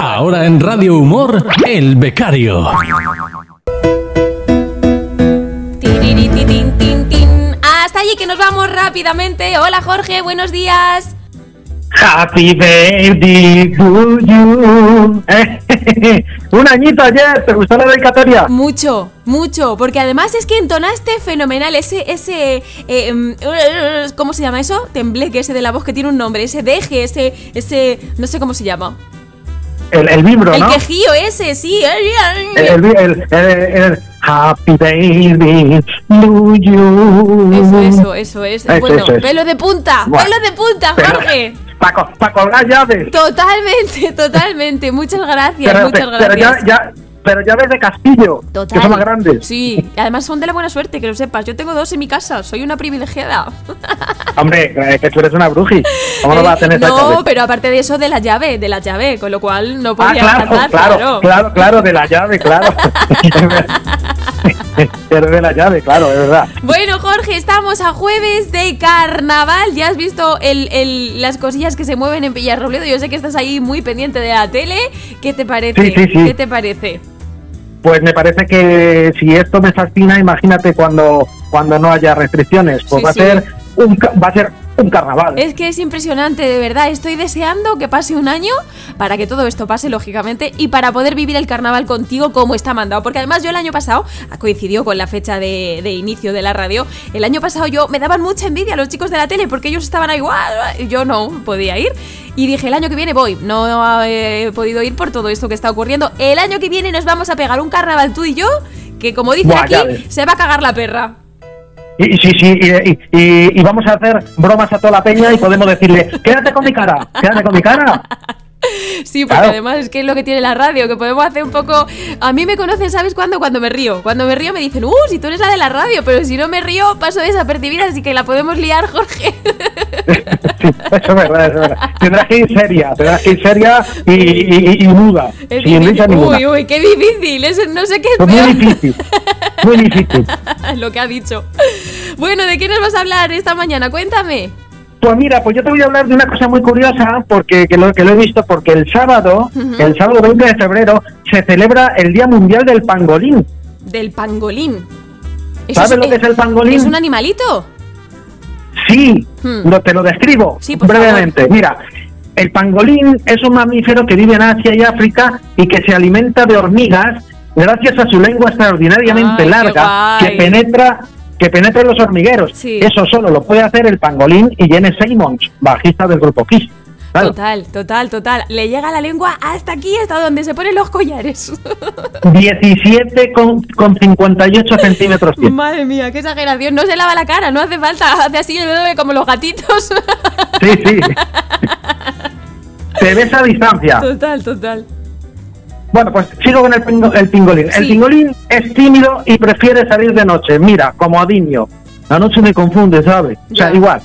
Ahora en Radio Humor, El Becario. Hasta allí que nos vamos rápidamente. Hola Jorge, buenos días. Happy birthday to you. Un añito ayer, ¿te gustó la dedicatoria? Mucho, mucho, porque además es que entonaste fenomenal ese, ese, eh, mm, ¿cómo se llama eso? Tembleque ese de la voz que tiene un nombre, ese deje, ese, ese, no sé cómo se llama. El, el El ¿no? quejío ese, sí. El, el, Happy baby to you. Eso, eso, eso es. Eso, bueno, eso es. pelo de punta, pelo de punta, Jorge. Para colgar llaves. Totalmente, totalmente. Muchas gracias, Pero, muchas pero ya, gracias. ya, pero llaves de Castillo, Total. que son más grandes. Sí, además son de la buena suerte, que lo sepas. Yo tengo dos en mi casa, soy una privilegiada. Hombre, eh, que tú eres una bruji. ¿Cómo no vas a tener esa No, pero aparte de eso, de la llave, de la llave, con lo cual no Ah, podía claro, cantar, claro, claro, claro, de la llave, claro. Pero de la llave, claro, es verdad. Bueno, Jorge, estamos a jueves de carnaval. Ya has visto el- el- las cosillas que se mueven en Villarrobledo. Yo sé que estás ahí muy pendiente de la tele. ¿Qué te parece? Sí, sí, sí. ¿Qué te parece? Pues me parece que si esto me fascina, imagínate cuando, cuando no haya restricciones. Pues va. A ser un, va a ser un carnaval. Es que es impresionante, de verdad. Estoy deseando que pase un año para que todo esto pase, lógicamente, y para poder vivir el carnaval contigo como está mandado. Porque además yo el año pasado, coincidió con la fecha de, de inicio de la radio, el año pasado yo me daban mucha envidia a los chicos de la tele porque ellos estaban ahí, y yo no podía ir. Y dije, el año que viene voy. No he podido ir por todo esto que está ocurriendo. El año que viene nos vamos a pegar un carnaval tú y yo, que como dicen Buah, aquí, se va a cagar la perra. Y, sí, sí, y, y- vamos a hacer bromas a toda la peña y podemos decirle, quédate con mi cara, quédate con mi cara. Sí, porque Claro. además es que es lo que tiene la radio, que podemos hacer un poco... A mí me conocen, ¿sabes cuándo? Cuando me río. Cuando me río me dicen, uh, si tú eres la de la radio, pero si no me río paso desapercibida, así que la podemos liar, Jorge. Sí, eso es verdad, eso es verdad. Tendrás que ir seria, tendrás que ir seria y, y- y- y muda, Es sin difícil. risa ninguna. Uy, uy, qué difícil. Es, no sé qué es Pues muy difícil, muy difícil. lo que ha dicho. Bueno, ¿de qué nos vas a hablar esta mañana? Cuéntame. Pues mira, pues yo te voy a hablar de una cosa muy curiosa, porque que lo, que lo he visto, porque el sábado, el sábado 20 de febrero, se celebra el Día Mundial del Pangolín. Del pangolín. ¿Sabes lo que es el pangolín? ¿Es un animalito? Sí, Hmm. lo, te lo describo Sí, brevemente. Mira, el pangolín es un mamífero que vive en Asia y África y que se alimenta de hormigas gracias a su lengua extraordinariamente Ay, larga que penetra que penetra en los hormigueros. Sí. Eso solo lo puede hacer el pangolín y Jene Simons, bajista del grupo Kiss. Claro. Total, total, total. Le llega la lengua hasta aquí, hasta donde se ponen los collares. 17 con, con 58 centímetros. Madre mía, qué exageración. No se lava la cara, no hace falta. Hace así como los gatitos. Sí, sí. Te ves a distancia. Total, total. Bueno, pues sigo con el, pingo- el pingolín. El pingolín es tímido y prefiere salir de noche. Mira, como Adinio. La noche me confunde, ¿sabes? O sea, Ya. igual.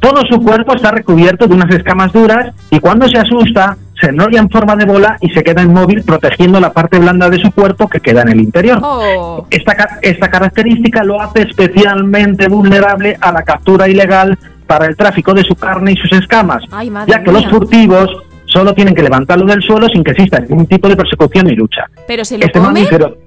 Todo su cuerpo está recubierto de unas escamas duras y cuando se asusta se enrolla en forma de bola y se queda inmóvil protegiendo la parte blanda de su cuerpo que queda en el interior. Oh. Esta, esta característica lo hace especialmente vulnerable a la captura ilegal para el tráfico de su carne y sus escamas, Ay, ya que los furtivos solo tienen que levantarlo del suelo sin que exista ningún tipo de persecución ni lucha. ¿Pero se lo Este come? mamífero,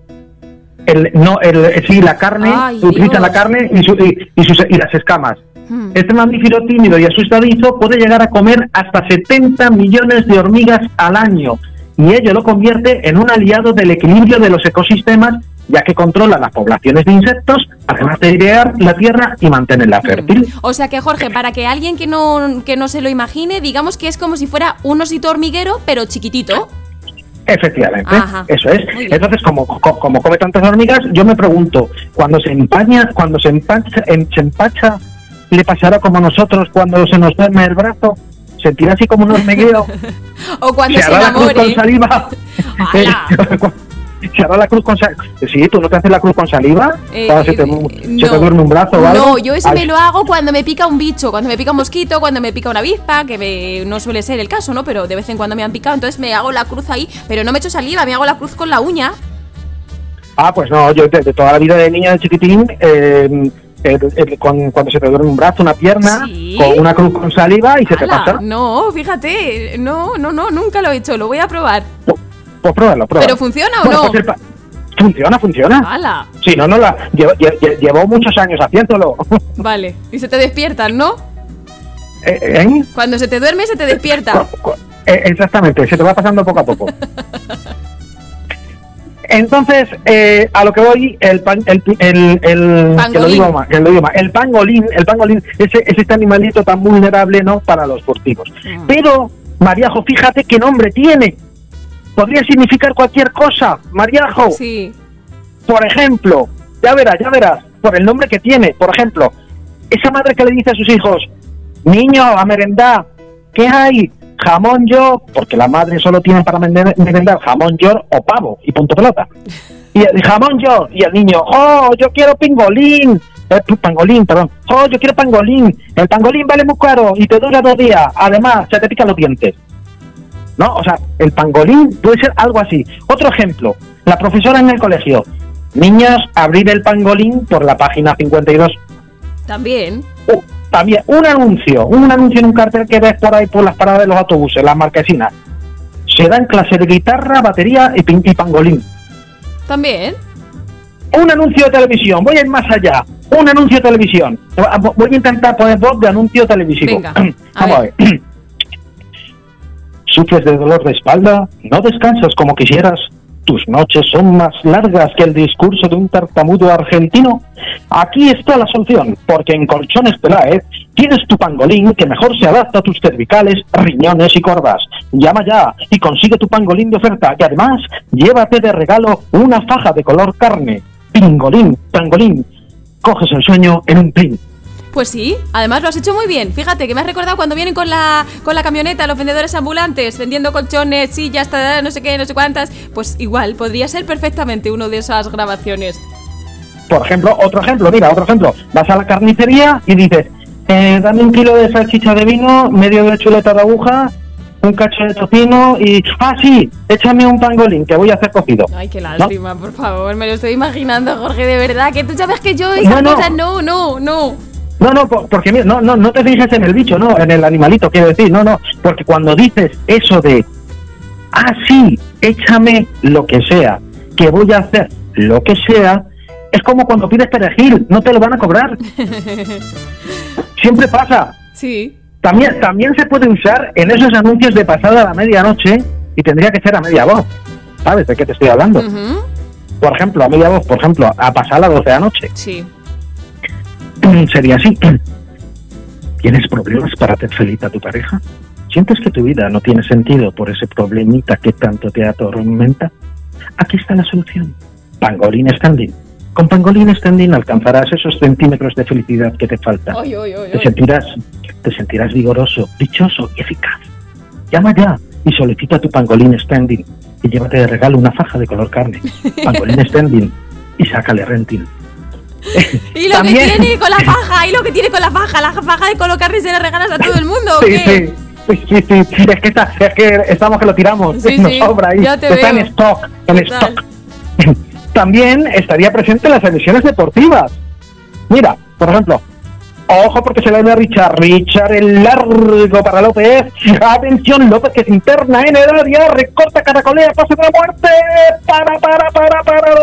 el, no, el, sí, la carne, Ay, utiliza Dios. la carne y, su- y- y sus- y las escamas. Hmm. Este mamífero tímido y asustadizo puede llegar a comer hasta 70 millones de hormigas al año y ello lo convierte en un aliado del equilibrio de los ecosistemas ya que controla las poblaciones de insectos, además de airear la tierra y mantenerla fértil. O sea que, Jorge, para que alguien que no, que no se lo imagine, digamos que es como si fuera un osito hormiguero, pero chiquitito. Efectivamente, Ajá. eso es. Entonces, como, co- como come tantas hormigas, yo me pregunto, cuando se empaña, cuando se empacha, en- se empacha, ¿le pasará como a nosotros cuando se nos duerme el brazo? ¿Sentirá así como un hormigueo? O cuando ¿Se se, enamore. con saliva? ¡Hala! ¿Se hará la cruz con saliva? Sí, ¿tú no te haces la cruz con saliva? Eh, Cuando se, te, eh, se no. te duerme un brazo o algo. No, yo eso Ay, me lo hago cuando me pica un bicho, cuando me pica un mosquito, cuando me pica una avispa, que me- no suele ser el caso, ¿no? Pero de vez en cuando me han picado, entonces me hago la cruz ahí, pero no me echo saliva, me hago la cruz con la uña. Ah, pues no, yo de, de toda la vida de niña de chiquitín, eh, el- con- cuando se te duerme un brazo, una pierna, Sí. con una cruz con saliva y se te pasa. No, fíjate, no, no, no, nunca lo he hecho, lo voy a probar. Pues, pues pruébalo, pruébalo. ¿Pero funciona o Bueno, no? pues funciona, funciona. ¡Hala! Sí, no, no, la, llevo, lle- llevo muchos años haciéndolo. Vale, y se te despiertan, ¿no? Eh, ¿eh? Cuando se te duerme, se te despierta. Cu- cu- eh, Exactamente, se te va pasando poco a poco. Entonces, eh, a lo que voy, el pan, el, el, el- que lo Pangolín. digo más, que lo digo más, el pangolín, el pangolín, ese, es este animalito tan vulnerable, ¿no? Para los furtivos. Mm. Pero, Mariajo, fíjate qué nombre tiene. Podría significar cualquier cosa, Mariajo. Sí. Por ejemplo, ya verás, ya verás, por el nombre que tiene. Por ejemplo, esa madre que le dice a sus hijos, niño, a merendar, ¿qué hay? Jamón yo, porque la madre solo tiene para merendar jamón york o pavo y punto pelota. Y el jamón york y el niño, oh, yo quiero pingolín, eh, pangolín, perdón, oh, yo quiero pangolín, el pangolín vale muy caro y te dura dos días, además se te pican los dientes. ¿No? O sea, el pangolín puede ser algo así. Otro ejemplo, la profesora en el colegio. Niños, abrir el pangolín por la página 52. También. Uh, también, un anuncio, un anuncio en un cartel que ves por ahí por las paradas de los autobuses, las marquesinas. Se dan clase de guitarra, batería y, y pangolín. También. Un anuncio de televisión, voy a ir más allá. Un anuncio de televisión. Voy a intentar poner voz de anuncio televisivo. Venga, a Vamos a ver. ¿Sufres de dolor de espalda? ¿No descansas como quisieras? ¿Tus noches son más largas que el discurso de un tartamudo argentino? Aquí está la solución, porque en Colchones Peláez tienes tu pangolín que mejor se adapta a tus cervicales, riñones y corvas. Llama ya y consigue tu pangolín de oferta, y además llévate de regalo una faja de color carne. Pingolín, pangolín, coges el sueño en un pin. Pues sí, además lo has hecho muy bien. Fíjate que me has recordado cuando vienen con la, con la camioneta los vendedores ambulantes vendiendo colchones, sillas, no sé qué, no sé cuántas. Pues igual, podría ser perfectamente uno de esas grabaciones. Por ejemplo, otro ejemplo, mira, otro ejemplo. Vas a la carnicería y dices, eh, dame un kilo de salchicha de vino, medio de chuleta de aguja, un cacho de tocino y... Ah, sí, échame un pangolín que voy a hacer cocido. Ay, qué lástima, por favor, me lo estoy imaginando, Jorge, de verdad, que tú sabes que yo esas No, no. cosas no, no, no. No, no, por- porque mira, no, no, no te fijes en el bicho, no, en el animalito, quiero decir, no, no, porque cuando dices eso de, ah, sí, échame lo que sea, que voy a hacer lo que sea, es como cuando pides perejil, no te lo van a cobrar. Siempre pasa. Sí. También, también se puede usar en esos anuncios de pasada la medianoche y tendría que ser a media voz. ¿Sabes de qué te estoy hablando? Por ejemplo, a media voz, por ejemplo, a pasar las 12 de la noche. Sí. Sería así. ¿Tienes problemas para hacer feliz a tu pareja? ¿Sientes que tu vida no tiene sentido por ese problemita que tanto te atormenta? Aquí está la solución. Pangolín Standing. Con Pangolín Standing alcanzarás esos centímetros de felicidad que te faltan. Ay, ay, ay, Te sentirás, te sentirás vigoroso, dichoso y eficaz. Llama ya y solicita tu pangolín standing y llévate de regalo una faja de color carne. Pangolín standing y sácale renting. Y lo También- que tiene con la faja, y lo que tiene con la faja, la faja de colocarle se la regalas a todo el mundo, ¿o Sí, qué? sí, sí, sí, sí. Es que, está, es que estamos que lo tiramos. Sí, Nos sí, sobra ahí. ya te está veo. en stock. En Total. stock. También estaría presente en las emisiones deportivas. Mira, por ejemplo, ojo porque se le da a Richard. Richard el largo para López. Atención, López que se interna en el área, recorta, caracolea, pase de la muerte. Para, para, para, para.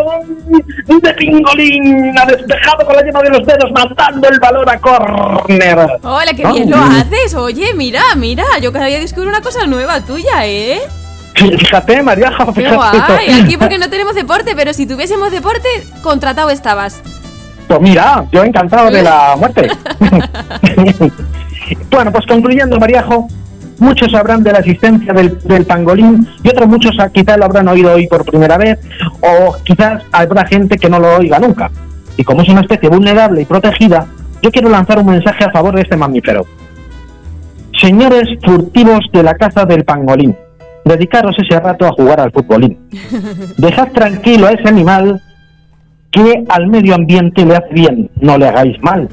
De pingolín. Ha despejado con la yema de los dedos, matando el balón a córner. Hola, qué bien lo haces. Oye, mira, mira, yo cada día descubro una cosa nueva tuya, ¿eh? Fíjate, María, Qué fíjate. guay. Aquí porque no tenemos deporte, pero si tuviésemos deporte, contratado estabas. Pues mira, yo encantado de la muerte. bueno, pues concluyendo, Mariajo, muchos sabrán de la existencia del, del pangolín y otros muchos ah, quizás lo habrán oído hoy por primera vez o quizás habrá gente que no lo oiga nunca. Y como es una especie vulnerable y protegida, yo quiero lanzar un mensaje a favor de este mamífero. Señores furtivos de la casa del pangolín, dedicaros ese rato a jugar al futbolín. Dejad tranquilo a ese animal que al medio ambiente le hace bien, no le hagáis mal.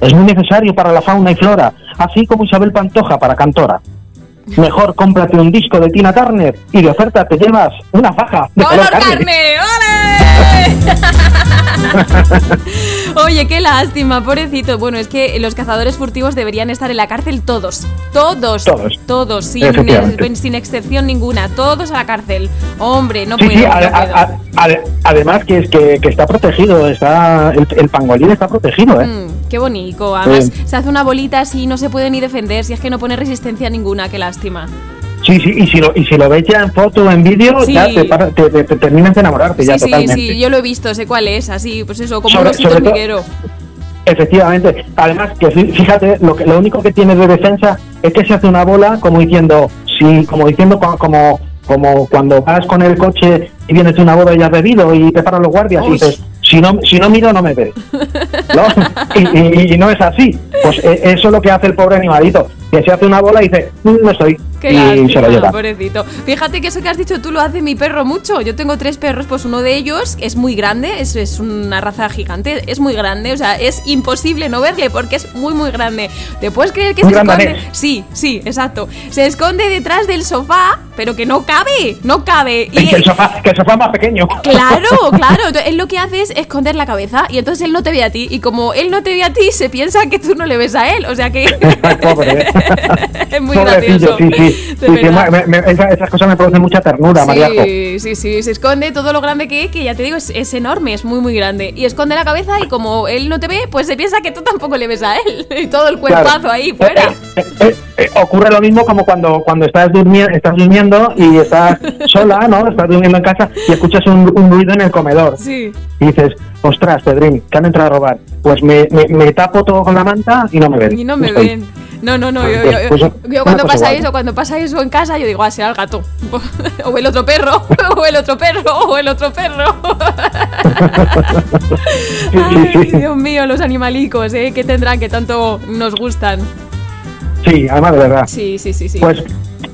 Es muy necesario para la fauna y flora, así como Isabel Pantoja para Cantora. Mejor cómprate un disco de Tina Turner y de oferta te llevas una faja de ¡Color carne. carne! ¡Ole! Oye, qué lástima, pobrecito. Bueno, es que los cazadores furtivos deberían estar en la cárcel todos. Todos. Todos. Todos, sin, eh, sin excepción ninguna. Todos a la cárcel. Hombre, no Sí, puedo. sí, no a- puedo. a- a- ade- además que es que, que está protegido, está el, el pangolín está protegido, ¿eh? Mm, qué bonito. Además, Sí. se hace una bolita así y no se puede ni defender. Si es que no pone resistencia ninguna, qué lástima. Sí, sí, y si lo, y si lo ves ya en foto o en vídeo, Sí. ya te, para- te- te- te terminas de enamorarte Sí, ya sí, totalmente. sí, yo lo he visto, sé cuál es. Así, pues eso, como Sobre- un sobre hormiguero. Efectivamente. Además, que fí- fíjate, lo, que, lo único que tiene de defensa es que se hace una bola como diciendo, sí, como diciendo co- como, como cuando vas con el coche y vienes de una boda y has bebido y te paran los guardias y dices, si no, si no miro no me ves. ¿No? Y, y- y no es así. Pues eh, eso es lo que hace el pobre animalito, que se hace una bola y dice, "Mm, no estoy. Qué y se lo lástima, lleva. pobrecito. Fíjate que eso que has dicho tú lo hace mi perro mucho. Yo tengo tres perros, pues uno de ellos es muy grande, es, es una raza gigante, es muy grande, o sea, es imposible no verle porque es muy, muy grande. ¿Te puedes creer que Un se esconde? danés. Sí, sí, exacto. Se esconde detrás del sofá, pero que no cabe, no cabe. Y que el sofá, que el sofá es más pequeño. Claro, claro. Entonces, él lo que hace es esconder la cabeza y entonces él no te ve a ti. Y como él no te ve a ti, se piensa que tú no le ves a él. O sea que Pobre. es muy Pobrecillo, gracioso. sí, sí. Sí, sí, me- me- esa- esas cosas me producen mucha ternura, Mariajo. Sí, sí, sí, se esconde todo lo grande que es, que ya te digo, es, es enorme, es muy, muy grande. Y esconde la cabeza y como él no te ve, pues se piensa que tú tampoco le ves a él. Y todo el Claro. cuerpazo ahí fuera. Eh, eh, eh, eh, ocurre lo mismo como cuando, cuando estás, durmi- estás durmiendo y estás sola, ¿no? Estás durmiendo en casa y escuchas un, un ruido en el comedor. Sí. Y dices, ostras, Pedrín, que han entrado a robar. Pues me, me, me tapo todo con la manta y no me ven. Y no me Estoy. ven. No, no, no. Yo, yo- yo- pues yo cuando cosa pasa igual. eso, cuando pasa eso en casa, yo digo, ah, será el gato. o el otro perro, o el otro perro, o el otro perro. Ay. Dios mío, los animalicos, ¿eh? ¿Qué tendrán que tanto nos gustan? Sí, además de verdad. Sí, sí, sí, sí. Pues,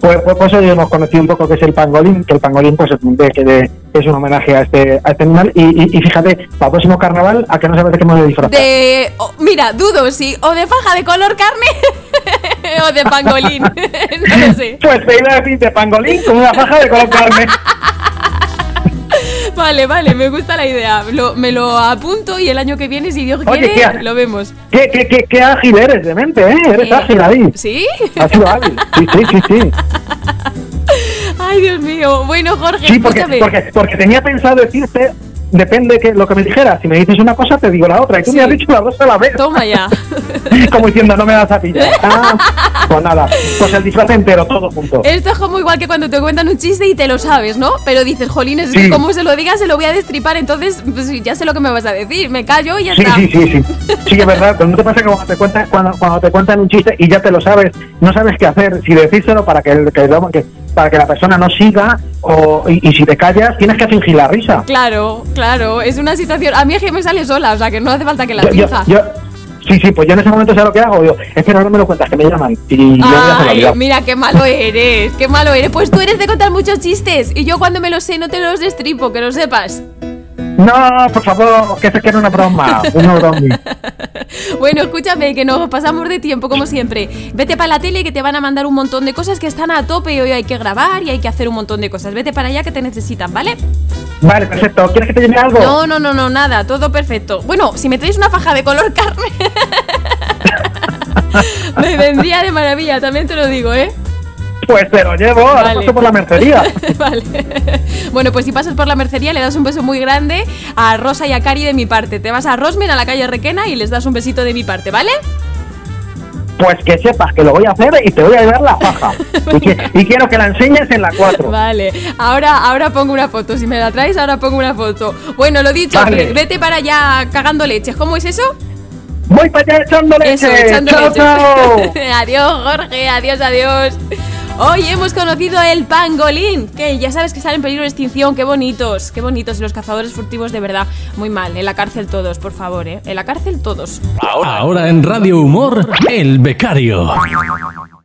pues, pues, pues hoy hemos conocido un poco qué es el pangolín, que el pangolín pues de, que de- es un homenaje a este, a este animal. Y, y, y fíjate, para el próximo carnaval, a que no sabes de qué voy a disfrazar. De. oh, mira, dudo si o de faja de color carne o de pangolín. no lo sé. Pues te iba a decir de pangolín con una faja de color carne. Vale, vale, me gusta la idea. Lo- me lo apunto y el año que viene, si Dios Oye, quiere, ¿qué? lo vemos. ¿Qué, qué, qué, qué ágil eres de mente, ¿eh? Eres Eh, ágil ahí. ¿Sí? Has sido hábil. Sí, sí, sí, sí. Ay, Dios mío. Bueno, Jorge, Sí, porque, porque, porque tenía pensado decirte, depende que lo que me dijeras. Si me dices una cosa, te digo la otra. Y tú Sí. me has dicho las dos a la vez. Toma ya. Como diciendo, no me das a pillar. Ah, pues nada, pues el disfraz entero, todo junto. Esto es como igual que cuando te cuentan un chiste y te lo sabes, ¿no? Pero dices, jolines, es que como se lo digas, se lo voy a destripar. Entonces, pues ya sé lo que me vas a decir. Me callo y ya Sí, está. sí, sí, sí. Sí, es verdad. Pero no te pasa que cuando te, cuentan, cuando, cuando te cuentan un chiste y ya te lo sabes, no sabes qué hacer. Si decírselo para que, el- que, que- para que la persona no siga o, y, y si te callas, tienes que fingir la risa. Claro, claro, es una situación. A mí es que me sale sola, o sea que no hace falta que la yo- finja. yo- sí, sí, pues yo en ese momento sé lo que hago. Digo, es que no me lo cuentas, que me llaman. Y yo Ay, mira qué malo eres, qué malo eres. Pues tú eres de contar muchos chistes y yo cuando me los sé no te los destripo, que lo sepas. No, por favor, que se quiere una broma. Una broma. Bueno, escúchame, que nos pasamos de tiempo como siempre. Vete para la tele que te van a mandar un montón de cosas que están a tope y hoy hay que grabar y hay que hacer un montón de cosas. Vete para allá que te necesitan, ¿vale? Vale, perfecto. ¿Quieres que te lleve algo? No, no, no, no, nada, todo perfecto. Bueno, si me traes una faja de color carne, me vendría de maravilla, también te lo digo, ¿eh? Pues te lo llevo. Ahora paso por la mercería. vale. Bueno, pues si pasas por la mercería le das un beso muy grande a Rosa y a Cari de mi parte. Te vas a Rosmen, a la calle Requena y les das un besito de mi parte, ¿vale? Pues que sepas que lo voy a hacer y te voy a llevar la faja. Y, que- y quiero que la enseñes en la 4. Vale, ahora, ahora pongo una foto. Si me la traes, ahora pongo una foto. Bueno, lo dicho, Vale. vete para allá cagando leches. ¿Cómo es eso? Voy para allá echando leche. Eso, echando chao, leche. chao. adiós, Jorge, adiós, adiós. Hoy hemos conocido el pangolín, que ya sabes que están en peligro de extinción. Qué bonitos, qué bonitos. Y los cazadores furtivos, de verdad, muy mal. En la cárcel todos, por favor, ¿eh? En la cárcel todos. Ahora en Radio Humor, El Becario.